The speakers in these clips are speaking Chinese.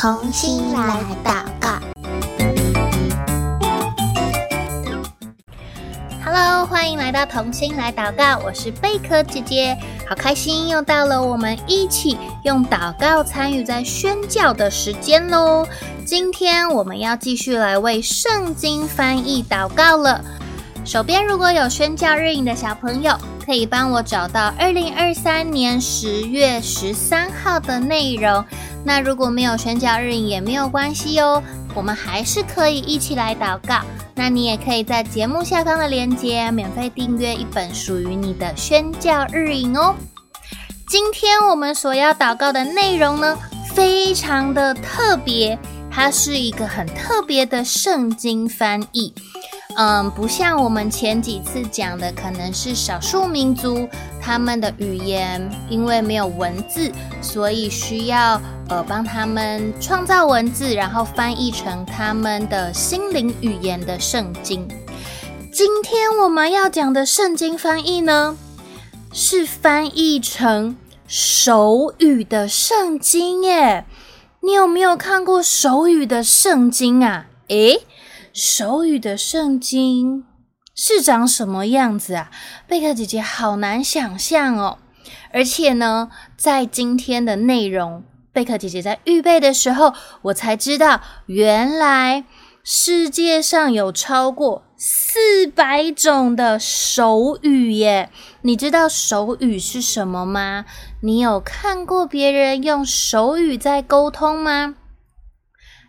同心来祷告。Hello，欢迎来到同心来祷告，我是贝壳姐姐，好开心又到了我们一起用祷告参与在宣教的时间喽。今天我们要继续来为圣经翻译祷告了。手边如果有宣教日影的小朋友，可以帮我找到二零二三年十月十三号的内容。那如果没有宣教日影也没有关系哦，我们还是可以一起来祷告。那你也可以在节目下方的链接免费订阅一本属于你的宣教日影哦。今天我们所要祷告的内容呢，非常的特别，它是一个很特别的圣经翻译。嗯，不像我们前几次讲的，可能是少数民族他们的语言，因为没有文字，所以需要呃帮他们创造文字，然后翻译成他们的心灵语言的圣经。今天我们要讲的圣经翻译呢，是翻译成手语的圣经耶。你有没有看过手语的圣经啊？诶。手语的圣经是长什么样子啊？贝壳姐姐好难想象哦。而且呢，在今天的内容，贝壳姐姐在预备的时候，我才知道，原来世界上有超过四百种的手语耶。你知道手语是什么吗？你有看过别人用手语在沟通吗？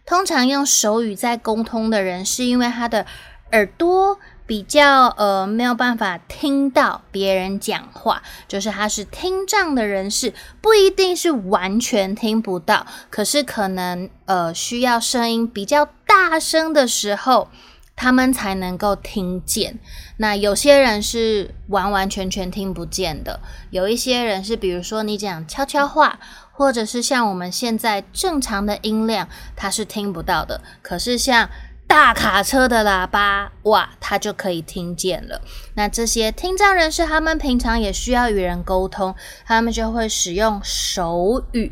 通常用手语在沟通的人，是因为他的耳朵比较呃没有办法听到别人讲话，就是他是听障的人士，不一定是完全听不到，可是可能呃需要声音比较大声的时候，他们才能够听见。那有些人是完完全全听不见的，有一些人是比如说你讲悄悄话。或者是像我们现在正常的音量，他是听不到的。可是像大卡车的喇叭，哇，他就可以听见了。那这些听障人士，他们平常也需要与人沟通，他们就会使用手语。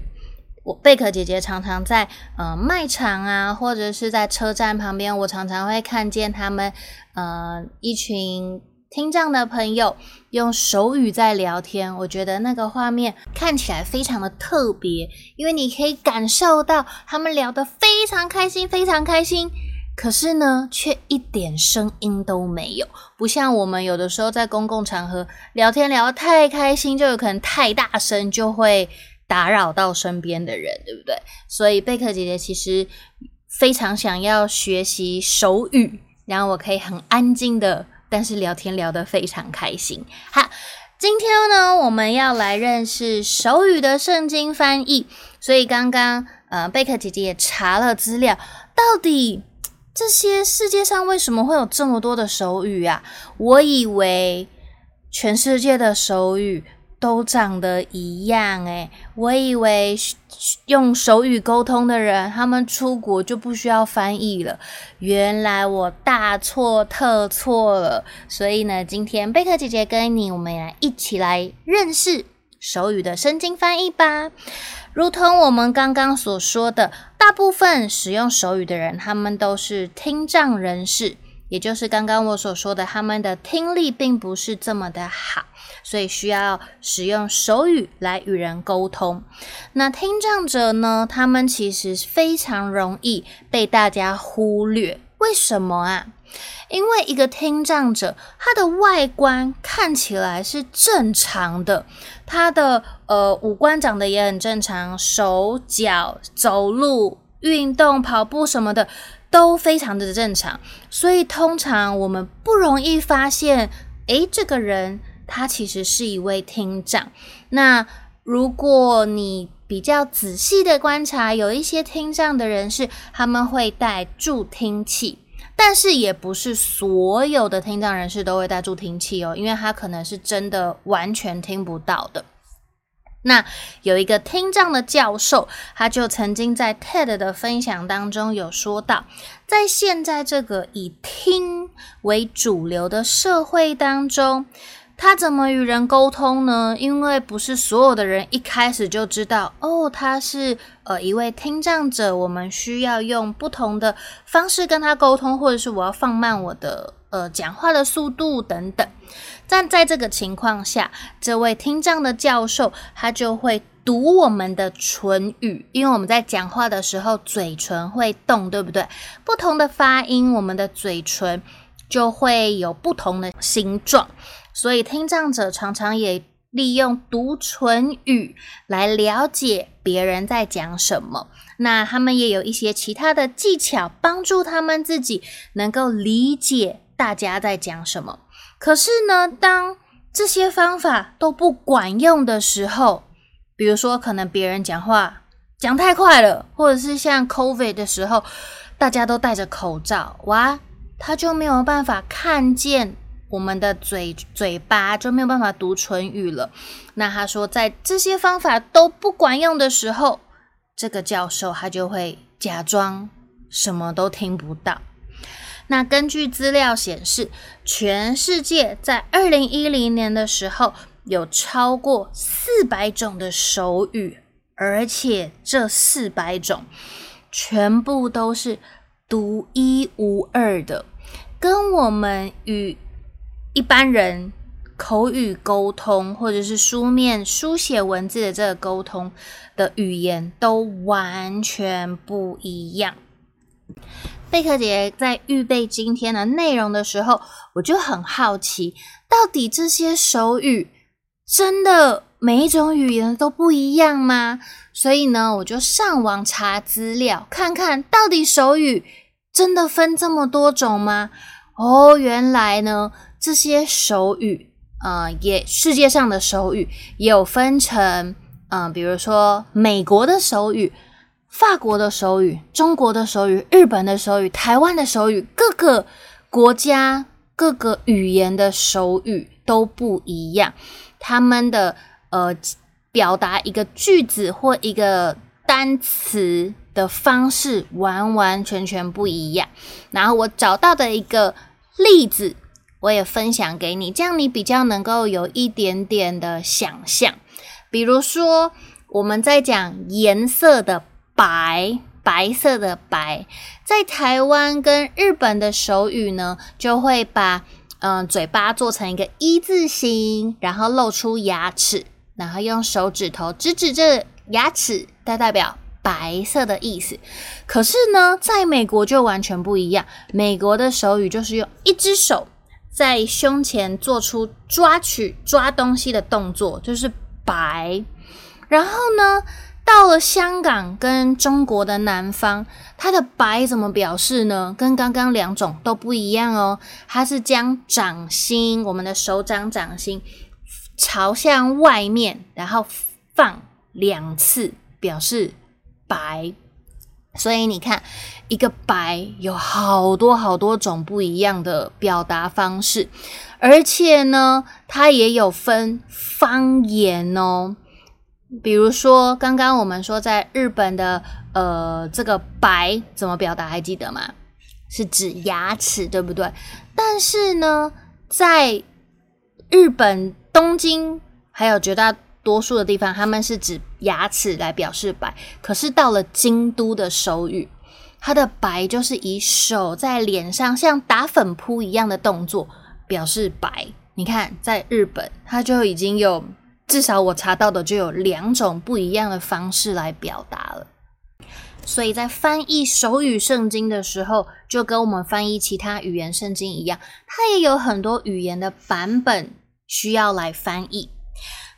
我贝壳姐姐常常在呃卖场啊，或者是在车站旁边，我常常会看见他们呃一群。听障的朋友用手语在聊天，我觉得那个画面看起来非常的特别，因为你可以感受到他们聊得非常开心，非常开心。可是呢，却一点声音都没有，不像我们有的时候在公共场合聊天聊得太开心，就有可能太大声，就会打扰到身边的人，对不对？所以贝克姐姐其实非常想要学习手语，然后我可以很安静的。但是聊天聊得非常开心。好，今天呢，我们要来认识手语的圣经翻译。所以刚刚呃，贝克姐姐也查了资料，到底这些世界上为什么会有这么多的手语啊？我以为全世界的手语都长得一样诶，我以为用手语沟通的人，他们出国就不需要翻译了。原来我大错特错了。所以呢，今天贝克姐姐跟你，我们来一起来认识手语的圣经翻译吧。如同我们刚刚所说的，大部分使用手语的人，他们都是听障人士。也就是刚刚我所说的，他们的听力并不是这么的好，所以需要使用手语来与人沟通。那听障者呢，他们其实非常容易被大家忽略。为什么啊？因为一个听障者，他的外观看起来是正常的，他的呃五官长得也很正常，手脚走路、运动、跑步什么的。都非常的正常，所以通常我们不容易发现，诶，这个人他其实是一位听障。那如果你比较仔细的观察，有一些听障的人士，他们会带助听器，但是也不是所有的听障人士都会带助听器哦，因为他可能是真的完全听不到的。那有一个听障的教授，他就曾经在 TED 的分享当中有说到，在现在这个以听为主流的社会当中，他怎么与人沟通呢？因为不是所有的人一开始就知道哦，他是呃一位听障者，我们需要用不同的方式跟他沟通，或者是我要放慢我的呃讲话的速度等等。但在这个情况下，这位听障的教授他就会读我们的唇语，因为我们在讲话的时候嘴唇会动，对不对？不同的发音，我们的嘴唇就会有不同的形状，所以听障者常常也利用读唇语来了解别人在讲什么。那他们也有一些其他的技巧，帮助他们自己能够理解大家在讲什么。可是呢，当这些方法都不管用的时候，比如说可能别人讲话讲太快了，或者是像 COVID 的时候，大家都戴着口罩，哇，他就没有办法看见我们的嘴嘴巴，就没有办法读唇语了。那他说，在这些方法都不管用的时候，这个教授他就会假装什么都听不到。那根据资料显示，全世界在二零一零年的时候有超过四百种的手语，而且这四百种全部都是独一无二的，跟我们与一般人口语沟通或者是书面书写文字的这个沟通的语言都完全不一样。贝克姐在预备今天的内容的时候，我就很好奇，到底这些手语真的每一种语言都不一样吗？所以呢，我就上网查资料，看看到底手语真的分这么多种吗？哦，原来呢，这些手语，呃，也世界上的手语也有分成，嗯、比如说美国的手语。法国的手语、中国的手语、日本的手语、台湾的手语，各个国家各个语言的手语都不一样，他们的呃表达一个句子或一个单词的方式完完全全不一样。然后我找到的一个例子，我也分享给你，这样你比较能够有一点点的想象。比如说，我们在讲颜色的。白，白色的白，在台湾跟日本的手语呢，就会把嗯、嘴巴做成一个一字形，然后露出牙齿，然后用手指头指指这牙齿，代代表白色的意思。可是呢，在美国就完全不一样，美国的手语就是用一只手在胸前做出抓取抓东西的动作，就是白，然后呢，到了香港跟中国的南方，它的白怎么表示呢？跟刚刚两种都不一样哦。它是将掌心，我们的手掌掌心朝向外面，然后放两次，表示白。所以你看，一个白有好多好多种不一样的表达方式，而且呢，它也有分方言哦。比如说，刚刚我们说在日本的呃，这个白怎么表达？还记得吗？是指牙齿，对不对？但是呢，在日本东京还有绝大多数的地方，他们是指牙齿来表示白。可是到了京都的手语，它的白就是以手在脸上像打粉扑一样的动作表示白。你看，在日本，它就已经有。至少我查到的就有两种不一样的方式来表达了，所以在翻译手语圣经的时候，就跟我们翻译其他语言圣经一样，它也有很多语言的版本需要来翻译。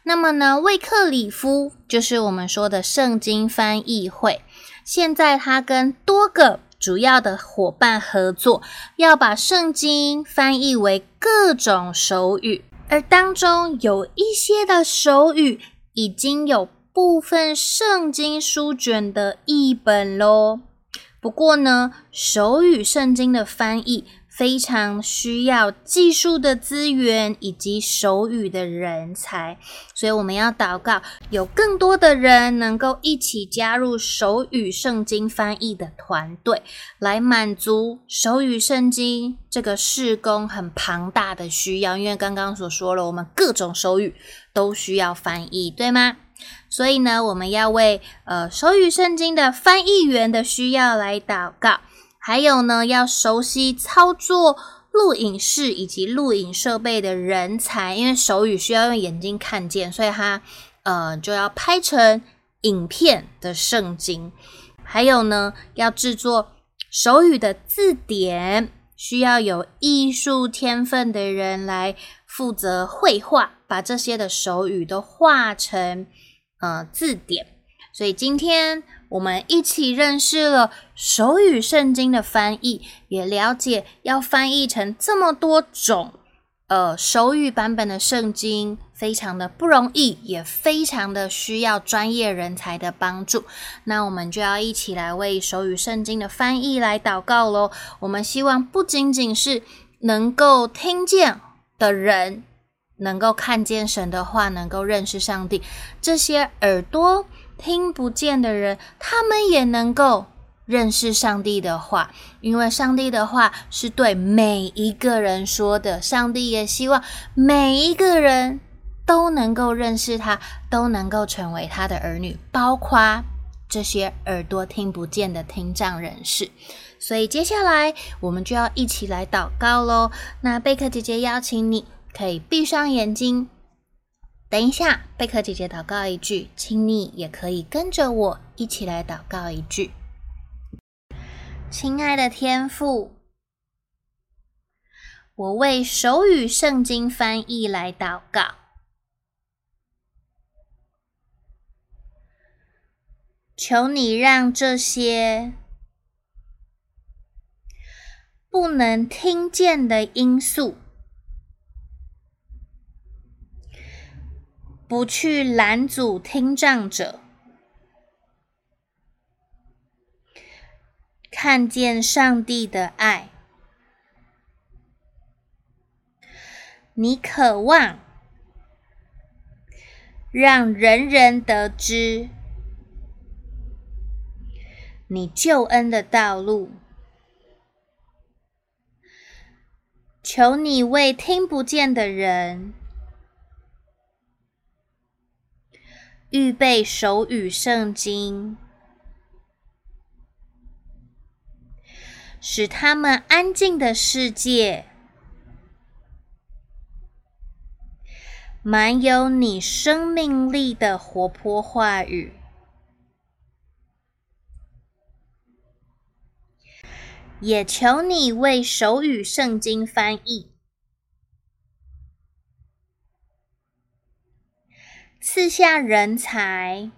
那么呢，卫克里夫就是我们说的圣经翻译会，现在他跟多个主要的伙伴合作，要把圣经翻译为各种手语。而当中有一些的手语已经有部分圣经书卷的译本喽。不过呢，手语圣经的翻译非常需要技术的资源以及手语的人才，所以我们要祷告，有更多的人能够一起加入手语圣经翻译的团队，来满足手语圣经这个事工很庞大的需要。因为刚刚所说了，我们各种手语都需要翻译，对吗？所以呢，我们要为呃手语圣经的翻译员的需要来祷告。还有呢，要熟悉操作录影室以及录影设备的人才，因为手语需要用眼睛看见，所以他呃就要拍成影片的圣经。还有呢，要制作手语的字典，需要有艺术天分的人来负责绘画，把这些的手语都画成呃字典。所以今天。我们一起认识了手语圣经的翻译，也了解要翻译成这么多种呃手语版本的圣经，非常的不容易，也非常的需要专业人才的帮助。那我们就要一起来为手语圣经的翻译来祷告喽。我们希望不仅仅是能够听见的人，能够看见神的话，能够认识上帝，这些耳朵。听不见的人，他们也能够认识上帝的话，因为上帝的话是对每一个人说的。上帝也希望每一个人都能够认识他，都能够成为他的儿女，包括这些耳朵听不见的听障人士。所以接下来我们就要一起来祷告喽。那贝克姐姐邀请你，可以闭上眼睛。等一下，贝壳姐姐祷告一句，请你也可以跟着我一起来祷告一句。亲爱的天父，我为手语圣经翻译来祷告，求你让这些不能听见的因素。不去拦阻听障者看见上帝的爱。你渴望让人人得知你救恩的道路。求你为听不见的人。预备手语圣经，使他们安静的世界。满有你生命力的活泼话语，也求你为手语圣经翻译。赐下人才，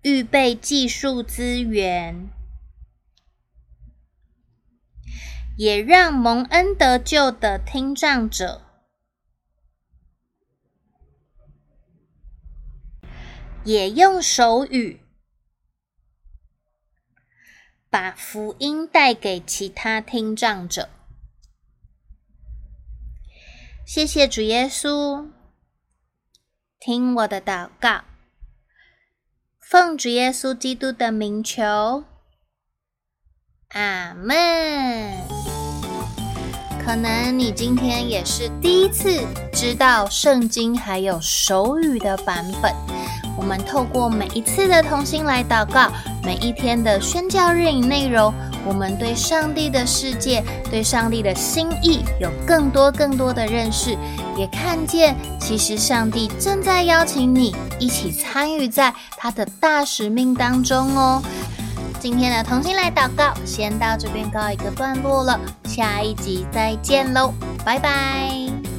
预备技术资源，也让蒙恩得救的听障者，也用手语把福音带给其他听障者。谢谢主耶稣。听我的祷告，奉主耶稣基督的名求，阿门。可能你今天也是第一次知道圣经还有手语的版本。我们透过每一次的同心来祷告，每一天的宣教日影内容，我们对上帝的世界、对上帝的心意有更多更多的认识，也看见其实上帝正在邀请你一起参与在他的大使命当中哦。今天的同心来祷告，先到这边告一个段落了，下一集再见喽，拜拜。